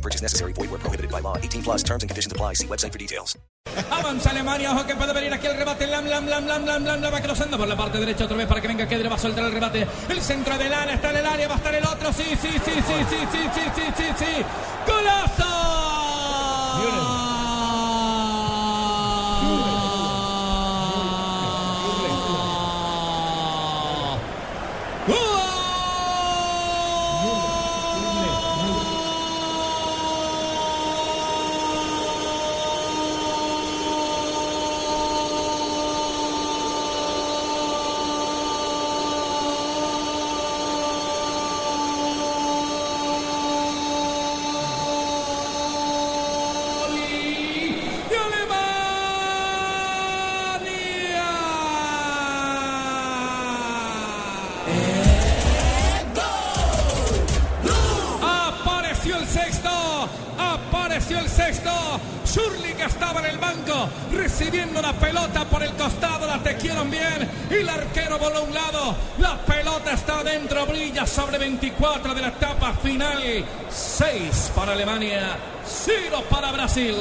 Purchase necessary. Void prohibited by law. 18 plus terms and conditions apply. See website for details. Avanza Alemania, ojo que puede venir aquí el rebate. Lam, lam, lam, lam, lam, lam, lam, va cruzando por la parte derecha otra vez para que venga Kedre, va a soltar el rebate. El centro de está en el área, va a estar el otro. Sí, sí, sí, sí, sí, sí, sí, sí, sí, sí. ¡Golazo! Sexto, apareció el sexto. Schurli que estaba en el banco recibiendo la pelota por el costado, la tequieron bien y el arquero voló a un lado. La pelota está adentro, brilla sobre 24 de la etapa final. 6 para Alemania, 0 para Brasil.